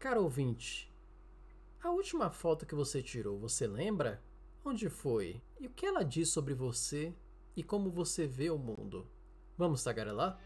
Caro ouvinte, a última foto que você tirou, você lembra? Onde foi? E o que ela diz sobre você e como você vê o mundo? Vamos tagarelar?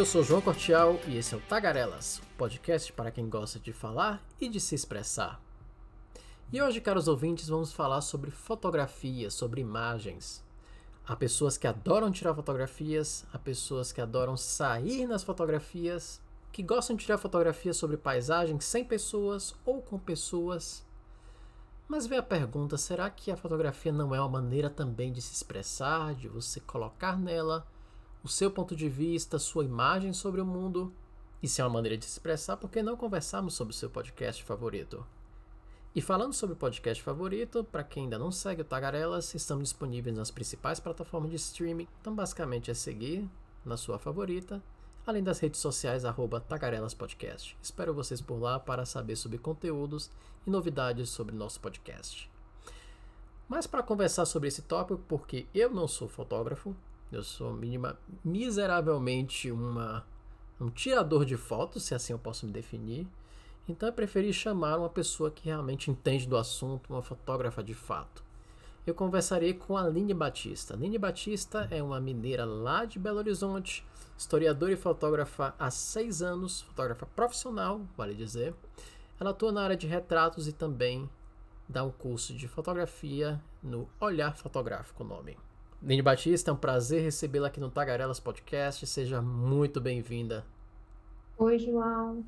Eu sou João Cortial e esse é o Tagarelas, podcast para quem gosta de falar e de se expressar. E hoje, caros ouvintes, vamos falar sobre fotografia, sobre imagens. Há pessoas que adoram tirar fotografias, há pessoas que adoram sair nas fotografias, que gostam de tirar fotografias sobre paisagens sem pessoas ou com pessoas. Mas vem a pergunta: será que a fotografia não é uma maneira também de se expressar, de você colocar nela o seu ponto de vista, sua imagem sobre o mundo. E se é uma maneira de se expressar, por que não conversarmos sobre o seu podcast favorito? E falando sobre o podcast favorito, para quem ainda não segue o Tagarelas, estamos disponíveis nas principais plataformas de streaming, então basicamente é seguir na sua favorita, além das redes sociais arroba Tagarelas Podcast. Espero vocês por lá para saber sobre conteúdos e novidades sobre nosso podcast. Mas para conversar sobre esse tópico, porque eu não sou fotógrafo, eu sou minima, miseravelmente uma, um tirador de fotos, se assim eu posso me definir. Então eu preferi chamar uma pessoa que realmente entende do assunto, uma fotógrafa de fato. Eu conversarei com a Aline Batista. Aline Batista é uma mineira lá de Belo Horizonte, historiadora e fotógrafa há seis anos, fotógrafa profissional, vale dizer. Ela atua na área de retratos e também dá um curso de fotografia no Olhar Fotográfico, nome. Nene Batista, é um prazer recebê-la aqui no Tagarelas Podcast. Seja muito bem-vinda. Oi, João.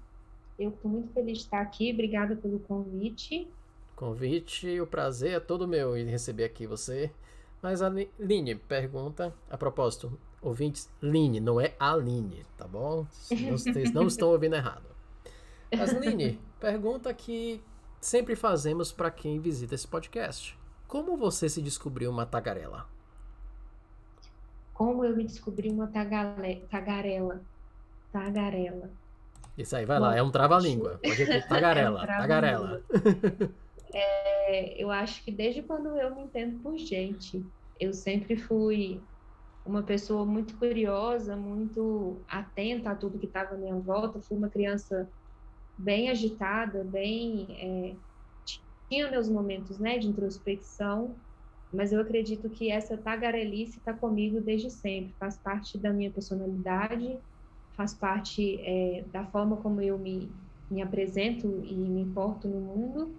Eu estou muito feliz de estar aqui. Obrigada pelo convite. Convite, o prazer é todo meu em receber aqui você. Mas a Line pergunta, a propósito, ouvintes, Line, não é Aline, tá bom? Vocês não estão ouvindo errado. Mas Line, pergunta que sempre fazemos para quem visita esse podcast. Como você se descobriu uma tagarela? Como eu me descobri uma tagale, tagarela. Tagarela. Isso aí, vai Bom, lá, é um trava-língua. Pode ir tagarela, é um tagarela. É, eu acho que desde quando eu me entendo por gente, eu sempre fui uma pessoa muito curiosa, muito atenta a tudo que estava à minha volta. Fui uma criança bem agitada, bem é, tinha meus momentos, né, de introspecção mas eu acredito que essa tagarelice está comigo desde sempre, faz parte da minha personalidade, faz parte é, da forma como eu me, me apresento e me importo no mundo,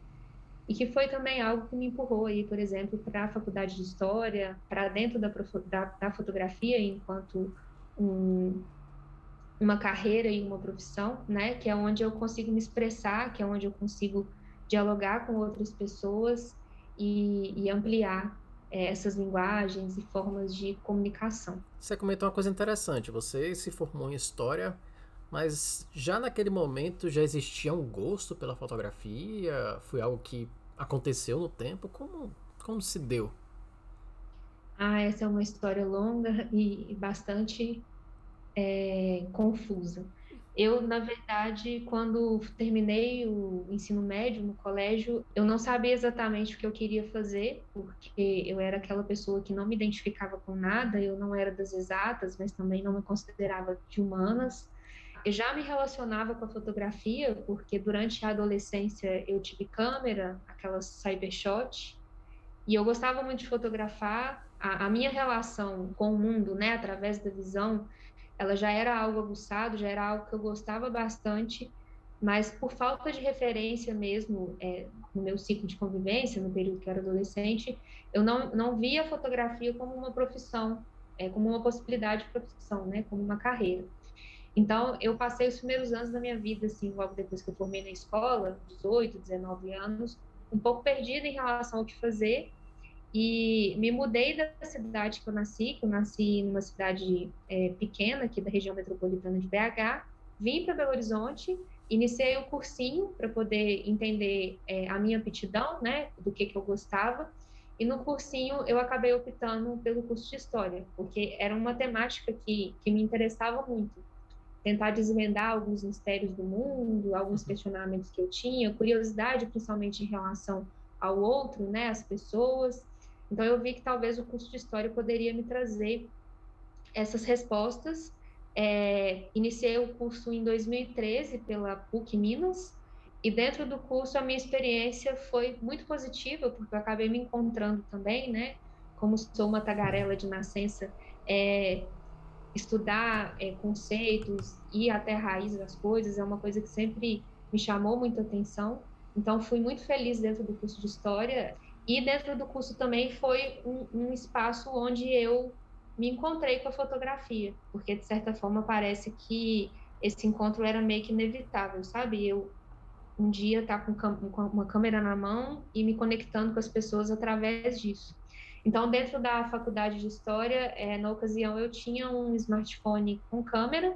e que foi também algo que me empurrou aí, por exemplo, para a faculdade de História, para dentro da, da, da, fotografia enquanto um, uma carreira e uma profissão, né, que é onde eu consigo me expressar, que é onde eu consigo dialogar com outras pessoas e, e ampliar é, essas linguagens e formas de comunicação. Você comentou uma coisa interessante. Você se formou em história, mas já naquele momento já existia um gosto pela fotografia? Foi algo que aconteceu no tempo? Como, como se deu? Ah, essa é uma história longa e bastante é, confusa. Eu, na verdade, quando terminei o ensino médio no colégio, eu não sabia exatamente o que eu queria fazer, porque eu era aquela pessoa que não me identificava com nada, eu não era das exatas, mas também não me considerava de humanas. Eu já me relacionava com a fotografia, porque durante a adolescência eu tive câmera, aquelas cybershot, e eu gostava muito de fotografar. A, a minha relação com o mundo, né, através da visão, ela já era algo aguçado, já era algo que eu gostava bastante, mas por falta de referência mesmo é, no meu ciclo de convivência, no período que eu era adolescente, eu não, não via a fotografia como uma profissão, é, como uma possibilidade de profissão, né, como uma carreira. Então, eu passei os primeiros anos da minha vida, assim, logo depois que eu formei na escola, 18, 19 anos, um pouco perdida em relação ao que fazer, e me mudei da cidade que eu nasci, que eu nasci numa cidade é, pequena aqui da região metropolitana de BH, vim para Belo Horizonte, iniciei o cursinho para poder entender é, a minha aptidão, né, do que, que eu gostava, e no cursinho eu acabei optando pelo curso de História, porque era uma temática que, que me interessava muito. tentar desvendar alguns mistérios do mundo, alguns uhum. questionamentos que eu tinha, curiosidade principalmente em relação ao outro, né, as pessoas. Então eu vi que talvez o curso de história poderia me trazer essas respostas. É, iniciei o curso em 2013 pela PUC Minas e dentro do curso a minha experiência foi muito positiva porque eu acabei me encontrando também, né? Como sou uma tagarela de nascença, é, estudar é, conceitos e até a raiz das coisas é uma coisa que sempre me chamou muita atenção. Então, fui muito feliz dentro do curso de História. E dentro do curso também foi um, um espaço onde eu me encontrei com a fotografia, porque de certa forma parece que esse encontro era meio que inevitável, sabe? Eu um dia estar tá com, com uma câmera na mão e me conectando com as pessoas através disso. Então, dentro da faculdade de História, é, na ocasião, eu tinha um smartphone com câmera,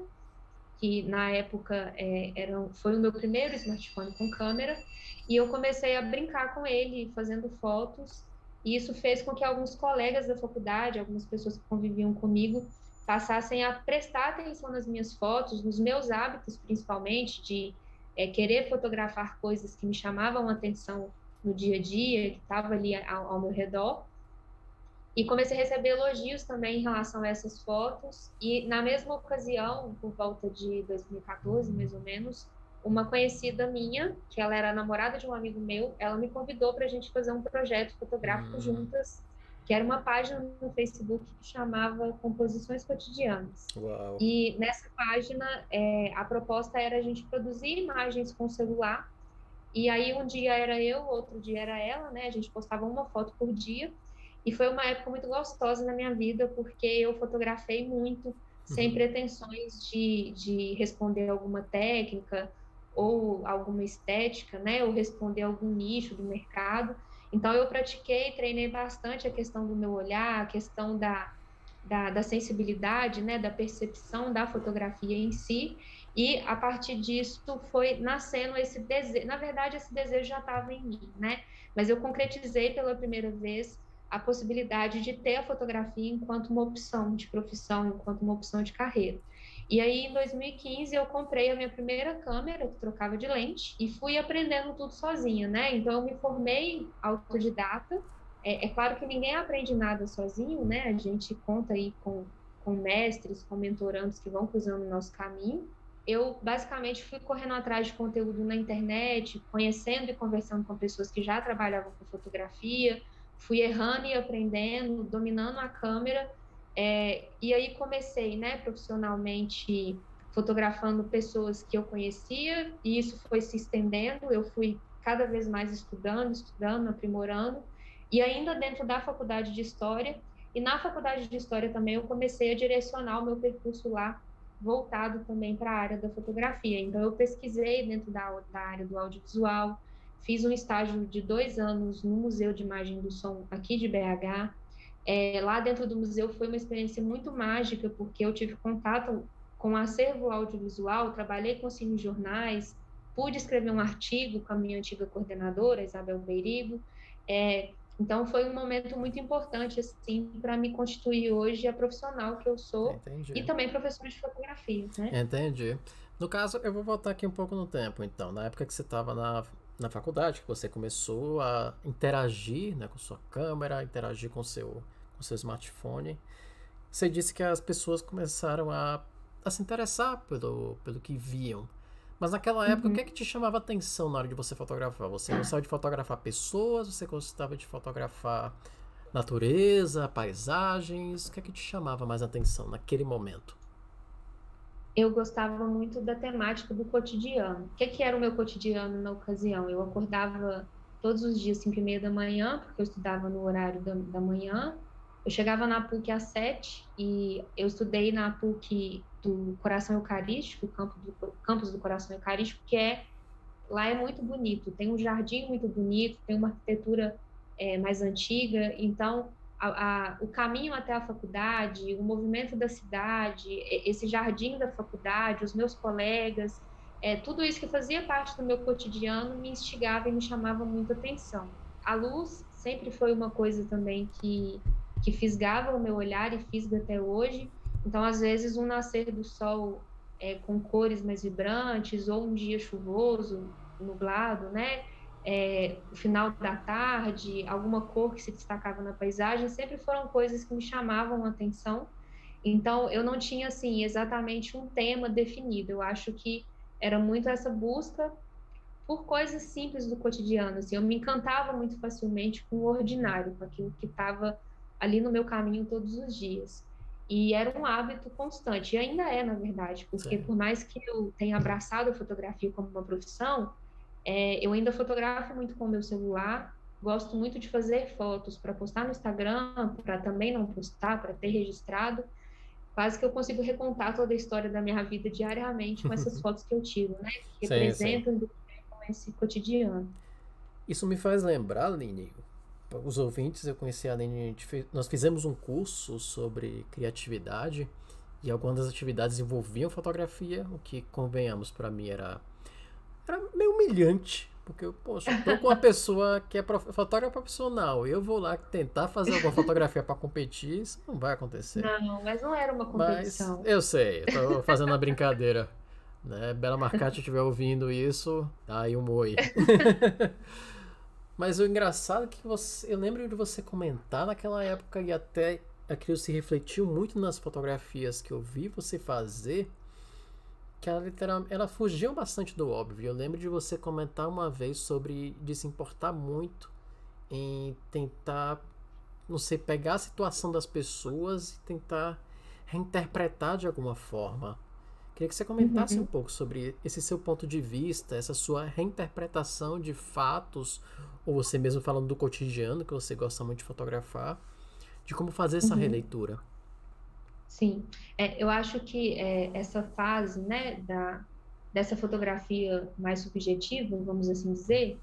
que na época é, era, foi o meu primeiro smartphone com câmera, e eu comecei a brincar com ele, fazendo fotos, e isso fez com que alguns colegas da faculdade, algumas pessoas que conviviam comigo, passassem a prestar atenção nas minhas fotos, nos meus hábitos, principalmente, de é, querer fotografar coisas que me chamavam atenção no dia a dia, que estava ali ao, ao meu redor, e comecei a receber elogios também em relação a essas fotos. E na mesma ocasião, por volta de 2014, mais ou menos, uma conhecida minha, que ela era namorada de um amigo meu, ela me convidou para a gente fazer um projeto fotográfico hum. juntas, que era uma página no Facebook que chamava Composições Cotidianas. Uau. E nessa página, é, a proposta era a gente produzir imagens com celular. E aí um dia era eu, outro dia era ela, né? A gente postava uma foto por dia. E foi uma época muito gostosa na minha vida, porque eu fotografei muito, sem uhum. pretensões de, de responder alguma técnica ou alguma estética, né? Ou responder algum nicho do mercado. Então, eu pratiquei, treinei bastante a questão do meu olhar, a questão da, da, da, sensibilidade, né, da percepção da fotografia em si, e a partir disso foi nascendo esse desejo. Na verdade, esse desejo já estava em mim, né? Mas eu concretizei pela primeira vez a possibilidade de ter a fotografia enquanto uma opção de profissão, enquanto uma opção de carreira. E aí, em 2015, eu comprei a minha primeira câmera, que trocava de lente, e fui aprendendo tudo sozinha, né? Então, eu me formei autodidata. É, é claro que ninguém aprende nada sozinho, né? A gente conta aí com, com mestres, com mentorandos que vão cruzando o nosso caminho. Eu, basicamente, fui correndo atrás de conteúdo na internet, conhecendo e conversando com pessoas que já trabalhavam com fotografia, fui errando e aprendendo, dominando a câmera. É, e aí comecei, né, profissionalmente fotografando pessoas que eu conhecia e isso foi se estendendo. Eu fui cada vez mais estudando, estudando, aprimorando. E ainda dentro da faculdade de História, e na faculdade de História também eu comecei a direcionar o meu percurso lá, voltado também para a área da fotografia. Então eu pesquisei dentro da, da área do audiovisual, Fiz um estágio de dois anos no Museu de Imagem do Som aqui de BH. É, lá dentro do museu foi uma experiência muito mágica, porque eu tive contato com o acervo audiovisual, trabalhei com cinejornais, pude escrever um artigo com a minha antiga coordenadora, Isabel Beirigo. É, então foi um momento muito importante assim para me constituir hoje a profissional que eu sou Entendi. e também professora de fotografia, né? Entendi. No caso, eu vou voltar aqui um pouco no tempo, então, na época que você estava na na faculdade, que você começou a interagir né, com sua câmera, interagir com seu, com seu smartphone. Você disse que as pessoas começaram a, a se interessar pelo, pelo que viam. Mas naquela época, uhum. o que é que te chamava atenção na hora de você fotografar? Você gostava de fotografar pessoas? Você gostava de fotografar natureza, paisagens? O que é que te chamava mais atenção naquele momento? Eu gostava muito da temática do cotidiano. O que, que era o meu cotidiano na ocasião? Eu acordava todos os dias, 5 e meia da manhã, porque eu estudava no horário da, da manhã. Eu chegava na PUC às 7 e eu estudei na PUC do Coração Eucarístico, campo do, campus do Coração Eucarístico, que é lá é muito bonito. Tem um jardim muito bonito, tem uma arquitetura é, mais antiga, então a, a, o caminho até a faculdade, o movimento da cidade, esse jardim da faculdade, os meus colegas, é, tudo isso que fazia parte do meu cotidiano me instigava e me chamava muita atenção. A luz sempre foi uma coisa também que, que fisgava o meu olhar e fisga até hoje. Então, às vezes, um nascer do sol é, com cores mais vibrantes, ou um dia chuvoso, nublado, né? É, o final da tarde, alguma cor que se destacava na paisagem, sempre foram coisas que me chamavam a atenção. Então, eu não tinha, assim, exatamente um tema definido. Eu acho que era muito essa busca por coisas simples do cotidiano. Assim, eu me encantava muito facilmente com o ordinário, com aquilo que estava ali no meu caminho todos os dias. E era um hábito constante, e ainda é, na verdade, porque Sim. por mais que eu tenha abraçado a fotografia como uma profissão, é, eu ainda fotografo muito com o meu celular, gosto muito de fazer fotos para postar no Instagram, para também não postar, para ter registrado. Quase que eu consigo recontar toda a história da minha vida diariamente com essas fotos que eu tiro, né? Que sim, representam sim. esse cotidiano. Isso me faz lembrar, Lini, os ouvintes, eu conheci a Aline, fez, nós fizemos um curso sobre criatividade e algumas das atividades envolviam fotografia, o que, convenhamos, para mim era, era meio humilhante, porque eu, poxa, tô com uma pessoa que é prof, fotógrafa profissional, eu vou lá tentar fazer alguma fotografia para competir, isso não vai acontecer. Não, mas não era uma competição. Mas eu sei, eu tô fazendo uma brincadeira. Né? Bela Marcati estiver ouvindo isso, aí um oi. Mas o engraçado é que você, eu lembro de você comentar naquela época e até aquilo se refletiu muito nas fotografias que eu vi você fazer, que ela literalmente ela fugiu bastante do óbvio. Eu lembro de você comentar uma vez sobre de se importar muito em tentar, não sei, pegar a situação das pessoas e tentar reinterpretar de alguma forma. Queria que você comentasse uhum. um pouco sobre esse seu ponto de vista, essa sua reinterpretação de fatos ou você mesmo falando do cotidiano, que você gosta muito de fotografar, de como fazer essa uhum. releitura. Sim, é, eu acho que é, essa fase, né, da, dessa fotografia mais subjetiva, vamos assim dizer,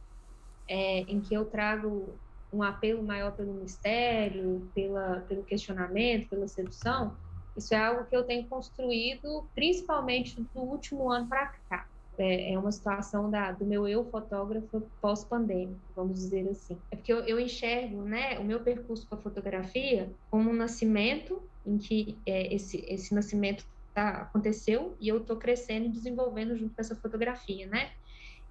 é, em que eu trago um apelo maior pelo mistério, pela, pelo questionamento, pela sedução, isso é algo que eu tenho construído principalmente do último ano para cá é, é uma situação da, do meu eu fotógrafo pós-pandêmico, vamos dizer assim. É porque eu, eu, enxergo né, o meu percurso com a fotografia como um nascimento, em que é, esse, esse nascimento tá, aconteceu e eu estou crescendo e desenvolvendo junto com essa fotografia, né?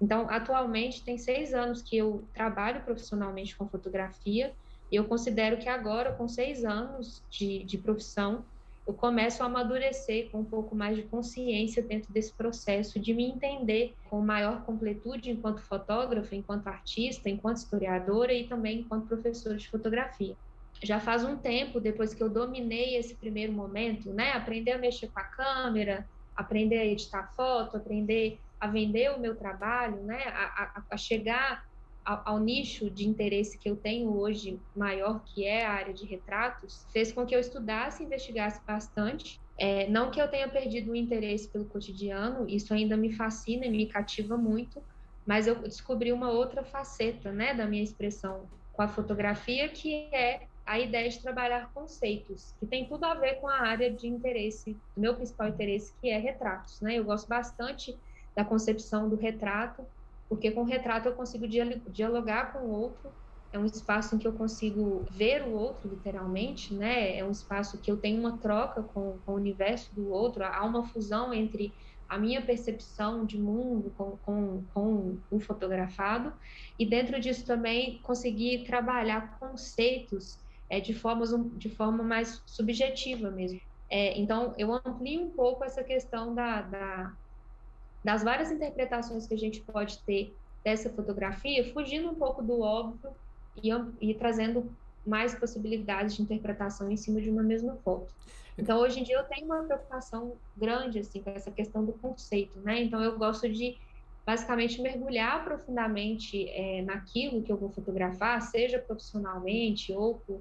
Então, atualmente, tem seis anos que eu trabalho profissionalmente com fotografia e eu considero que agora, com seis anos de, de profissão, eu começo a amadurecer com um pouco mais de consciência dentro desse processo de me entender com maior completude enquanto fotógrafa, enquanto artista, enquanto historiadora e também enquanto professora de fotografia. Já faz um tempo, depois que eu dominei esse primeiro momento, né, aprender a mexer com a câmera, aprender a editar foto, aprender a vender o meu trabalho, né, a, a, a chegar ao, ao, nicho de interesse que eu tenho hoje maior, que é a área de retratos, fez com que eu estudasse e investigasse bastante. É, não que eu tenha perdido o interesse pelo cotidiano, isso ainda me fascina e me cativa muito, mas eu descobri uma outra faceta né, da minha expressão com a fotografia, que é a ideia de trabalhar conceitos, que tem tudo a ver com a área de interesse, do meu principal interesse, que é retratos. Né? Eu gosto bastante da concepção do retrato porque com o retrato eu consigo dialogar com o outro, é um espaço em que eu consigo ver o outro, literalmente, né? É um espaço que eu tenho uma troca com, com o universo do outro, há uma fusão entre a minha percepção de mundo com, com, com o fotografado, e dentro disso também conseguir trabalhar conceitos é, de, formas, de forma mais subjetiva mesmo. É, então, eu amplio um pouco essa questão da, da, das várias interpretações que a gente pode ter dessa fotografia, fugindo um pouco do óbvio e, e trazendo mais possibilidades de interpretação em cima de uma mesma foto. Então, hoje em dia, eu tenho uma preocupação grande, assim, com essa questão do conceito, né? Então, eu gosto de, basicamente, mergulhar profundamente é, naquilo que eu vou fotografar, seja profissionalmente ou por,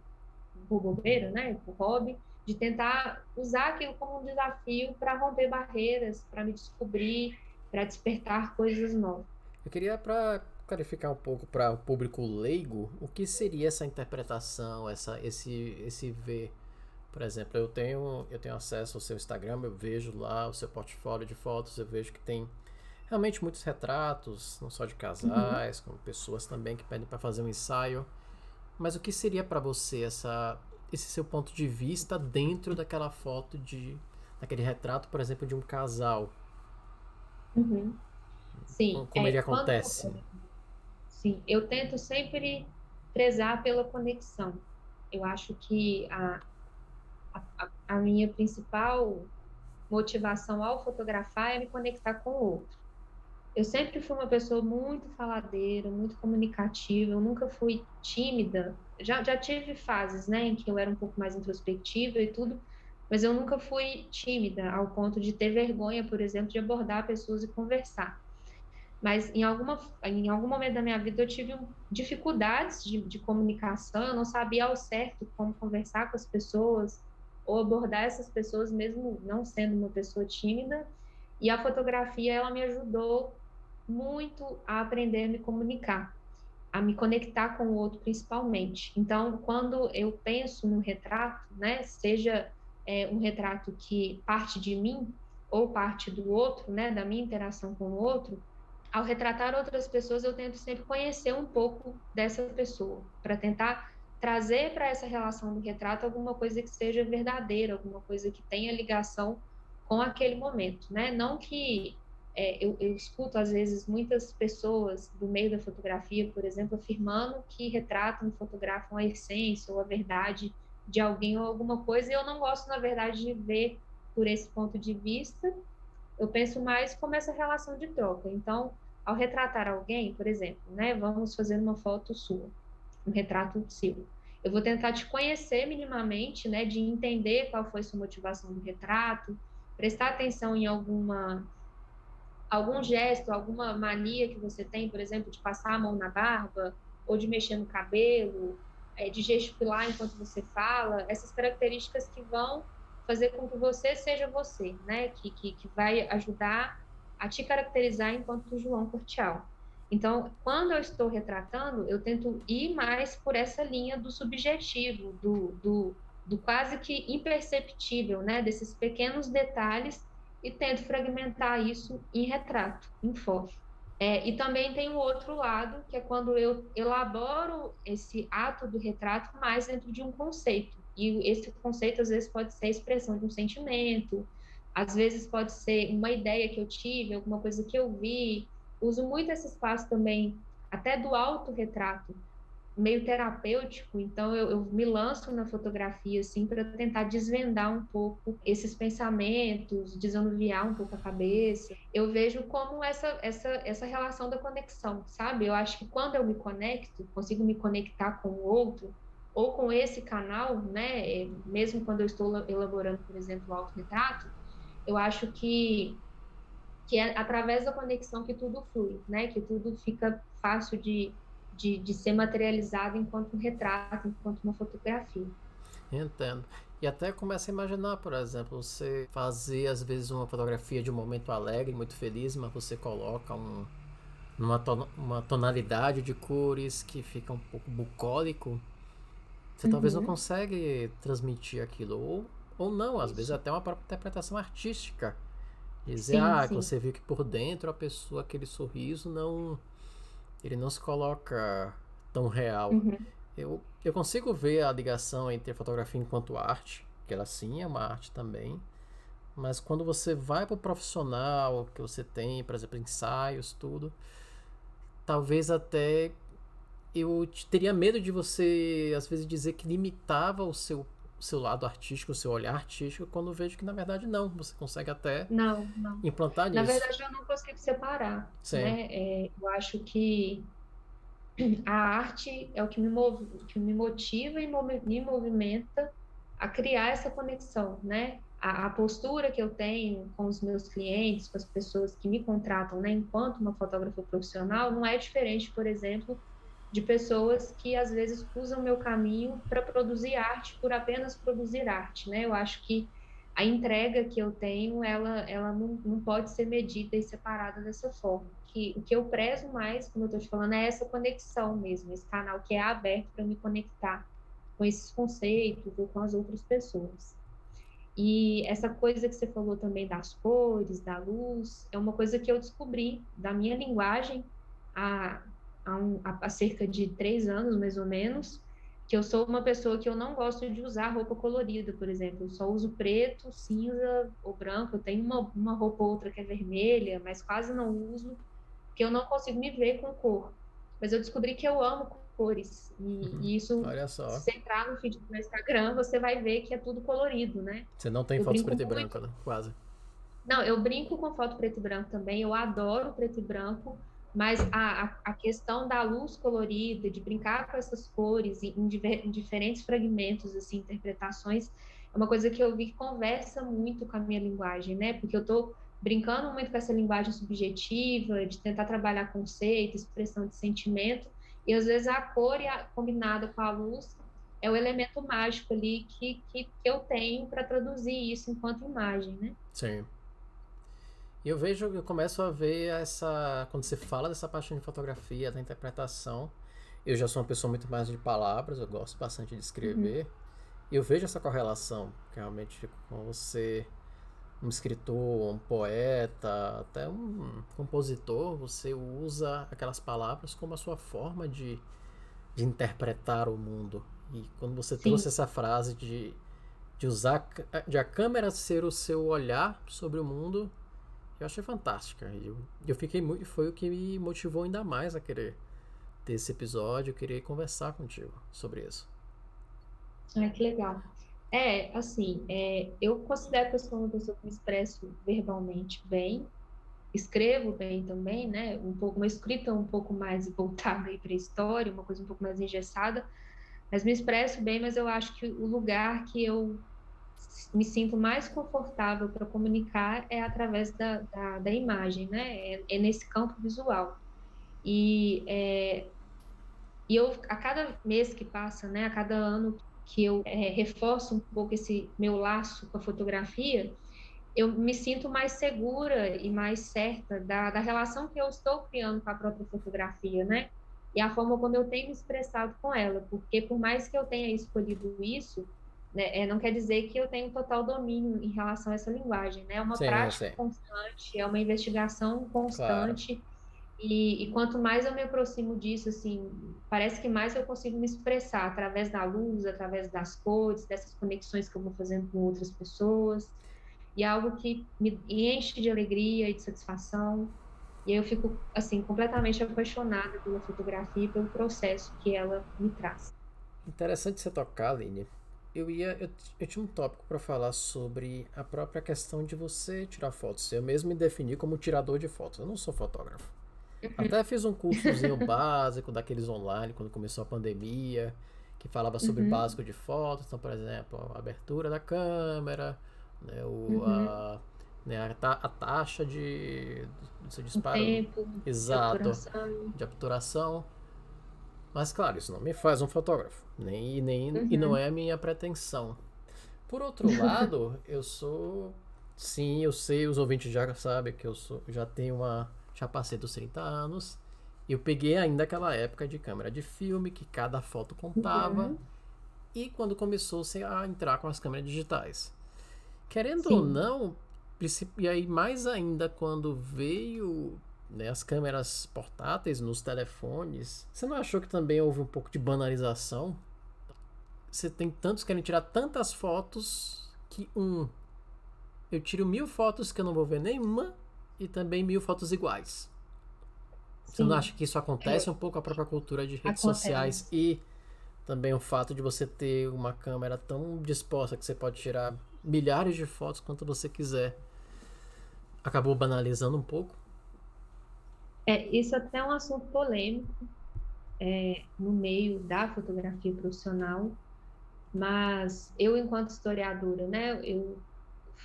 por bobeira, né? Por hobby, de tentar usar aquilo como um desafio para romper barreiras, para me descobrir, para despertar coisas novas. Eu queria para clarificar um pouco para o público leigo o que seria essa interpretação, essa esse esse ver. Por exemplo, eu tenho eu tenho acesso ao seu Instagram, eu vejo lá o seu portfólio de fotos, eu vejo que tem realmente muitos retratos, não só de casais, uhum. como pessoas também que pedem para fazer um ensaio. Mas o que seria para você essa esse seu ponto de vista dentro daquela foto de aquele retrato, por exemplo, de um casal. Uhum. Sim. Como é, ele acontece? Quando... Sim, eu tento sempre prezar pela conexão. Eu acho que a, a, a minha principal motivação ao fotografar é me conectar com o outro. Eu sempre fui uma pessoa muito faladeira, muito comunicativa, eu nunca fui tímida. Já, já tive fases, né, em que eu era um pouco mais introspectiva e tudo, mas eu nunca fui tímida ao ponto de ter vergonha, por exemplo, de abordar pessoas e conversar. Mas em, alguma, em algum momento da minha vida eu tive dificuldades de, de comunicação, eu não sabia ao certo como conversar com as pessoas ou abordar essas pessoas, mesmo não sendo uma pessoa tímida. E a fotografia, ela me ajudou muito a aprender a me comunicar, a me conectar com o outro principalmente. Então, quando eu penso no retrato, né, seja é, um retrato que parte de mim ou parte do outro, né, da minha interação com o outro, ao retratar outras pessoas, eu tento sempre conhecer um pouco dessa pessoa, para tentar trazer para essa relação do retrato alguma coisa que seja verdadeira, alguma coisa que tenha ligação com aquele momento, né? Não que é, eu, eu, escuto, às vezes, muitas pessoas do meio da fotografia, por exemplo, afirmando que retratam fotografam a essência ou a verdade de alguém ou alguma coisa, e eu não gosto, na verdade, de ver por esse ponto de vista. Eu penso mais como essa relação de troca. Então, ao retratar alguém, por exemplo, né, vamos fazer uma foto sua, um retrato seu. Eu vou tentar te conhecer minimamente, né, de entender qual foi sua motivação do retrato, prestar atenção em alguma algum gesto, alguma mania que você tem, por exemplo, de passar a mão na barba, ou de mexer no cabelo, é, de gesticular enquanto você fala, essas características que vão fazer com que você seja você, né? Que, que, que vai ajudar a te caracterizar enquanto João Cortial. Então, quando eu estou retratando, eu tento ir mais por essa linha do subjetivo, do, do, do quase que imperceptível, né? Desses pequenos detalhes e tento fragmentar isso em retrato, em foto. É, e também tem o outro lado, que é quando eu elaboro esse ato do retrato mais dentro de um conceito. E esse conceito, às vezes, pode ser a expressão de um sentimento, às vezes pode ser uma ideia que eu tive, alguma coisa que eu vi. Uso muito esse espaço também, até do autorretrato, meio terapêutico, então eu, eu, me lanço na fotografia assim para tentar desvendar um pouco esses pensamentos, desanuviar um pouco a cabeça. Eu vejo como essa essa essa relação da conexão, sabe? Eu acho que quando eu me conecto, consigo me conectar com o outro ou com esse canal, né, é, mesmo quando eu estou elaborando, por exemplo, o autorretrato, eu acho que que é através da conexão que tudo flui, né? Que tudo fica fácil de de, de ser materializado enquanto um retrato, enquanto uma fotografia. Entendo. E até começa a imaginar, por exemplo, você fazer às vezes uma fotografia de um momento alegre, muito feliz, mas você coloca um, uma, ton uma tonalidade de cores que fica um pouco bucólico. Você uhum. talvez não uhum. consegue transmitir aquilo. Ou, ou não, às vezes até uma própria interpretação artística. Dizer, sim, ah, sim. você viu que por dentro a pessoa, aquele sorriso não ele não se coloca tão real. Uhum. Eu, eu consigo ver a ligação entre a fotografia enquanto arte, que ela sim é uma arte também, mas quando você vai para o profissional, que você tem, por exemplo, ensaios, tudo, talvez até eu teria medo de você, às vezes, dizer que limitava o seu seu lado artístico, o seu olhar artístico, quando vejo que na verdade não, você consegue até não, não. implantar nisso. Na verdade, eu não consigo separar. Sim. Né? É, eu acho que a arte é o que me, move, que me motiva e me movimenta a criar essa conexão, né? A, a, postura que eu tenho com os meus clientes, com as pessoas que me contratam, né, enquanto uma fotógrafa profissional, não é diferente, por exemplo, de pessoas que às vezes usam meu caminho para produzir arte por apenas produzir arte, né? Eu acho que a entrega que eu tenho, ela, ela não, não pode ser medida e separada dessa forma. Que, o que eu prezo mais, como eu estou te falando, é essa conexão mesmo, esse canal que é aberto para me conectar com esses conceitos ou com as outras pessoas. E essa coisa que você falou também das cores, da luz, é uma coisa que eu descobri da minha linguagem há há, um, há cerca de três anos, mais ou menos, que eu sou uma pessoa que eu não gosto de usar roupa colorida, por exemplo. Eu só uso preto, cinza ou branco. Eu tenho uma, uma roupa ou outra que é vermelha, mas quase não uso, porque eu não consigo me ver com cor. Mas eu descobri que eu amo cores. E, uhum. e isso, Olha só. se você entrar no feed do Instagram, você vai ver que é tudo colorido, né? Você não tem eu fotos preto e branco, né? Quase. Não, eu brinco com foto preto e branco também. Eu adoro preto e branco mas a, a, questão da luz colorida, de brincar com essas cores em, em, diferentes fragmentos, assim, interpretações, é uma coisa que eu vi que conversa muito com a minha linguagem, né? Porque eu estou brincando muito com essa linguagem subjetiva, de tentar trabalhar conceito, expressão de sentimento, e às vezes a cor combinada com a luz é o elemento mágico ali que, que, que eu tenho para traduzir isso enquanto imagem, né? Sim. E eu vejo, eu começo a ver essa. Quando você fala dessa parte de fotografia, da interpretação, eu já sou uma pessoa muito mais de palavras, eu gosto bastante de escrever. Uhum. E eu vejo essa correlação, realmente, com você, um escritor, um poeta, até um compositor, você usa aquelas palavras como a sua forma de, de interpretar o mundo. E quando você Sim. trouxe essa frase de, de usar de a câmera ser o seu olhar sobre o mundo, eu achei fantástica. Eu, eu fiquei muito. Foi o que me motivou ainda mais a querer ter esse episódio, querer conversar contigo sobre isso. Ai, que legal. É, assim, é, eu considero que eu sou uma pessoa que me expresso verbalmente bem, escrevo bem também, né? Um pouco, uma escrita um pouco mais voltada para a história, uma coisa um pouco mais engessada, mas me expresso bem, mas eu acho que o lugar que eu me sinto mais confortável para comunicar é através da, da, da imagem, né? É, é, nesse campo visual. E, é, e eu, a cada mês que passa, né? A cada ano que eu é, reforço um pouco esse meu laço com a fotografia, eu me sinto mais segura e mais certa da, da relação que eu estou criando com a própria fotografia, né? E a forma como eu tenho me expressado com ela, porque por mais que eu tenha escolhido isso, né, é, não quer dizer que eu tenho total domínio em relação a essa linguagem, né? É uma sim, prática constante, é uma investigação constante. Claro. E, e, quanto mais eu me aproximo disso, assim, parece que mais eu consigo me expressar através da luz, através das cores, dessas conexões que eu vou fazendo com outras pessoas. E é algo que me enche de alegria e de satisfação. E eu fico, assim, completamente apaixonada pela fotografia e pelo processo que ela me traz. Interessante você tocar, Aline, eu ia eu, eu tinha um tópico para falar sobre a própria questão de você tirar fotos. Eu mesmo me defini como tirador de fotos. Eu não sou fotógrafo. Uhum. Até fiz um cursozinho básico daqueles online quando começou a pandemia, que falava sobre uhum. básico de fotos. Então, por exemplo, a abertura da câmera, né, o, uhum. a, né, a, ta, a, taxa de, de seu disparo. O tempo, exato, de obturação. de obturação. Mas claro, isso não me faz um fotógrafo, nem, nem uhum. e não uhum. é a minha pretensão. Por outro lado, eu sou sim, eu sei, os ouvintes já sabem que eu sou, já tenho uma, já passei dos 30 anos. Eu peguei ainda aquela época de câmera de filme que cada foto contava. Uhum. E quando começou a entrar com as câmeras digitais. Querendo sim. ou não, e aí mais ainda quando veio né, as câmeras portáteis nos telefones, você não achou que também houve um pouco de banalização? Você tem tantos que querem tirar tantas fotos que um eu tiro mil fotos que eu não vou ver nenhuma e também mil fotos iguais. Sim. Você não acha que isso acontece é, um pouco a própria cultura de redes acontece. sociais e também o fato de você ter uma câmera tão disposta que você pode tirar milhares de fotos quanto você quiser acabou banalizando um pouco? É, isso até é um assunto polêmico é, no meio da fotografia profissional, mas eu, enquanto historiadora, né, eu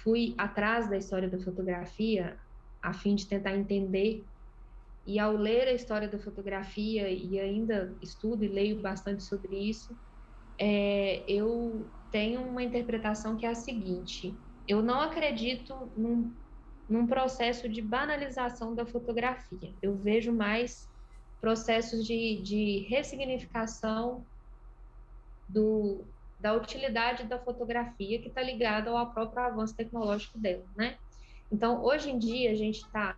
fui atrás da história da fotografia a fim de tentar entender e ao ler a história da fotografia e ainda estudo e leio bastante sobre isso, é, eu tenho uma interpretação que é a seguinte: eu não acredito num num processo de banalização da fotografia. Eu vejo mais processos de, de ressignificação do, da utilidade da fotografia que está ligada ao próprio avanço tecnológico dela, né? Então, hoje em dia, a gente está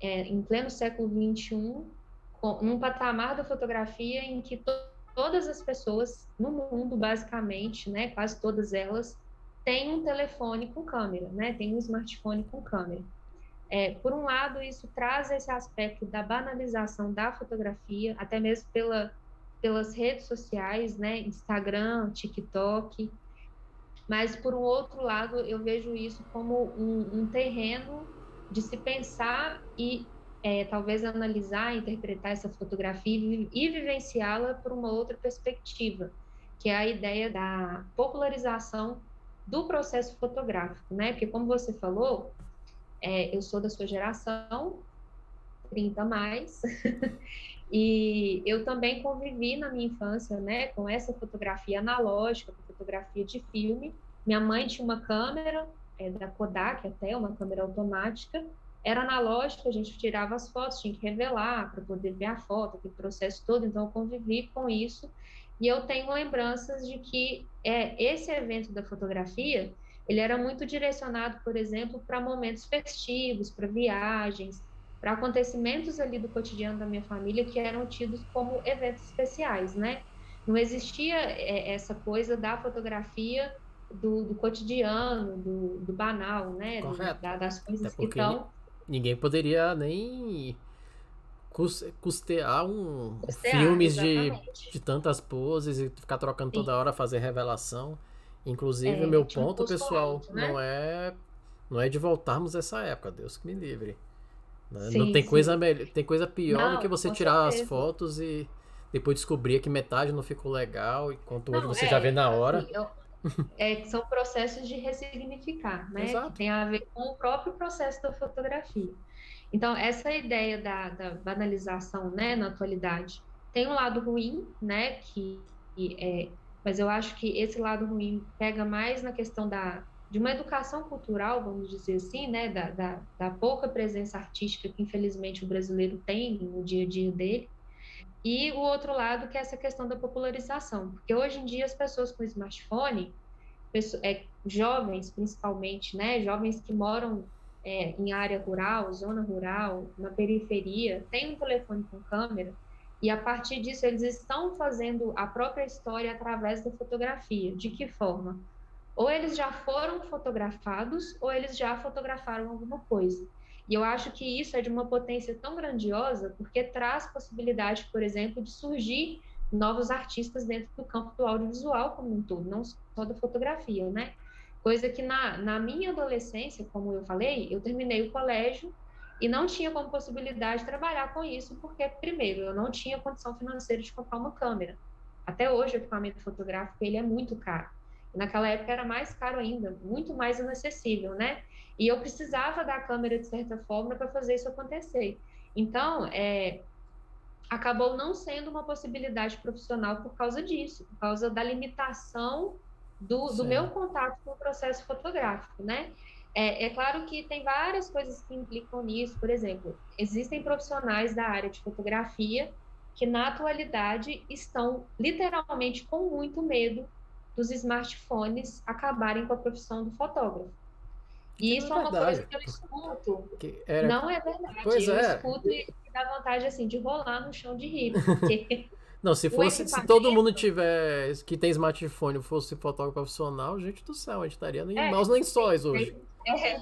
é, em pleno século XXI, com, num patamar da fotografia em que to, todas as pessoas no mundo, basicamente, né, quase todas elas, têm um telefone com câmera, né, tem um smartphone com câmera. É, por um lado, isso traz esse aspecto da banalização da fotografia, até mesmo pela, pelas redes sociais, né, Instagram, TikTok, mas por um outro lado, eu vejo isso como um, um terreno de se pensar e é, talvez analisar, interpretar essa fotografia e, e vivenciá-la por uma outra perspectiva, que é a ideia da popularização do processo fotográfico, né? Porque como você falou, é, eu sou da sua geração, 30 mais, e eu também convivi na minha infância, né, com essa fotografia analógica, com fotografia de filme. Minha mãe tinha uma câmera, é, da Kodak até, uma câmera automática, era analógica, a gente tirava as fotos, tinha que revelar para poder ver a foto, aquele processo todo, então eu convivi com isso, e eu tenho lembranças de que é, esse evento da fotografia, ele era muito direcionado, por exemplo, para momentos festivos, para viagens, para acontecimentos ali do cotidiano da minha família que eram tidos como eventos especiais, né? Não existia é, essa coisa da fotografia do, do cotidiano, do, do, banal, né? Correto. Da, das coisas que estão. Ninguém poderia nem custear um custear, filmes de, de tantas poses e ficar trocando Sim. toda hora, fazer revelação. Inclusive, é, meu ponto, pessoal, né? não é não é de voltarmos essa época, Deus que me livre. Né? Sim, não tem sim. coisa melhor, tem coisa pior não, do que você tirar certeza. as fotos e depois descobrir que metade não ficou legal, enquanto hoje você é, já vê na hora. Assim, eu, é, são processos de ressignificar, né? Exato. Que tem a ver com o próprio processo da fotografia. Então, essa ideia da, da banalização, né, na atualidade, tem um lado ruim, né, que, que é mas eu acho que esse lado ruim pega mais na questão da, de uma educação cultural, vamos dizer assim, né, da, da, da, pouca presença artística que infelizmente o brasileiro tem no dia a dia dele, e o outro lado que é essa questão da popularização, porque hoje em dia as pessoas com smartphone, pessoas, é, jovens principalmente, né, jovens que moram é, em área rural, zona rural, na periferia, têm um telefone com câmera, e a partir disso, eles estão fazendo a própria história através da fotografia. De que forma? Ou eles já foram fotografados, ou eles já fotografaram alguma coisa. E eu acho que isso é de uma potência tão grandiosa, porque traz possibilidade, por exemplo, de surgir novos artistas dentro do campo do audiovisual como um todo, não só da fotografia, né? Coisa que na, na minha adolescência, como eu falei, eu terminei o colégio e não tinha como possibilidade de trabalhar com isso, porque, primeiro, eu não tinha condição financeira de comprar uma câmera. Até hoje, o equipamento fotográfico ele é muito caro. Naquela época era mais caro ainda, muito mais inacessível, né? E eu precisava da câmera, de certa forma, para fazer isso acontecer. Então, é, acabou não sendo uma possibilidade profissional por causa disso, por causa da limitação do, do meu contato com o processo fotográfico, né? É, é, claro que tem várias coisas que implicam nisso. Por exemplo, existem profissionais da área de fotografia que, na atualidade, estão literalmente com muito medo dos smartphones acabarem com a profissão do fotógrafo. E isso é, é uma coisa que eu escuto. Era... Não é verdade. Pois eu é. escuto e dá vontade assim de rolar no chão de rir. Porque Não, se fosse, se todo mundo tiver que tem smartphone fosse fotógrafo profissional, gente do céu, a gente estaria em é, maus lençóis hoje. É,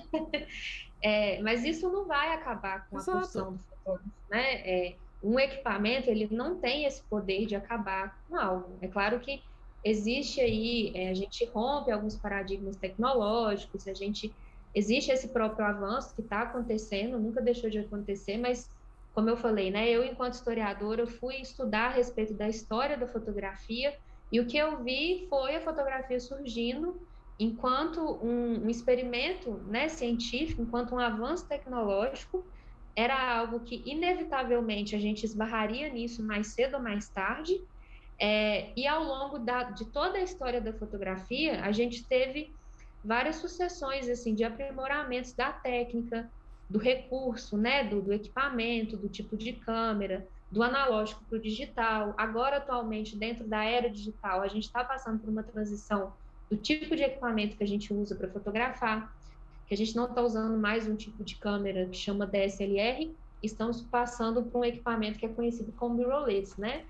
é, mas isso não vai acabar com a Exato. profissão do fotógrafo, né? É, um equipamento ele não tem esse poder de acabar com algo. É claro que existe aí, é, a gente rompe alguns paradigmas tecnológicos, a gente existe esse próprio avanço que está acontecendo, nunca deixou de acontecer, mas como eu falei, né, eu enquanto historiadora fui estudar a respeito da história da fotografia e o que eu vi foi a fotografia surgindo enquanto um, um experimento né, científico, enquanto um avanço tecnológico, era algo que inevitavelmente a gente esbarraria nisso mais cedo ou mais tarde. É, e ao longo da, de toda a história da fotografia, a gente teve várias sucessões assim de aprimoramentos da técnica, do recurso, né, do, do equipamento, do tipo de câmera, do analógico para o digital. Agora, atualmente, dentro da era digital, a gente está passando por uma transição do tipo de equipamento que a gente usa para fotografar, que a gente não está usando mais um tipo de câmera que chama DSLR, estamos passando para um equipamento que é conhecido como mirrorless, né?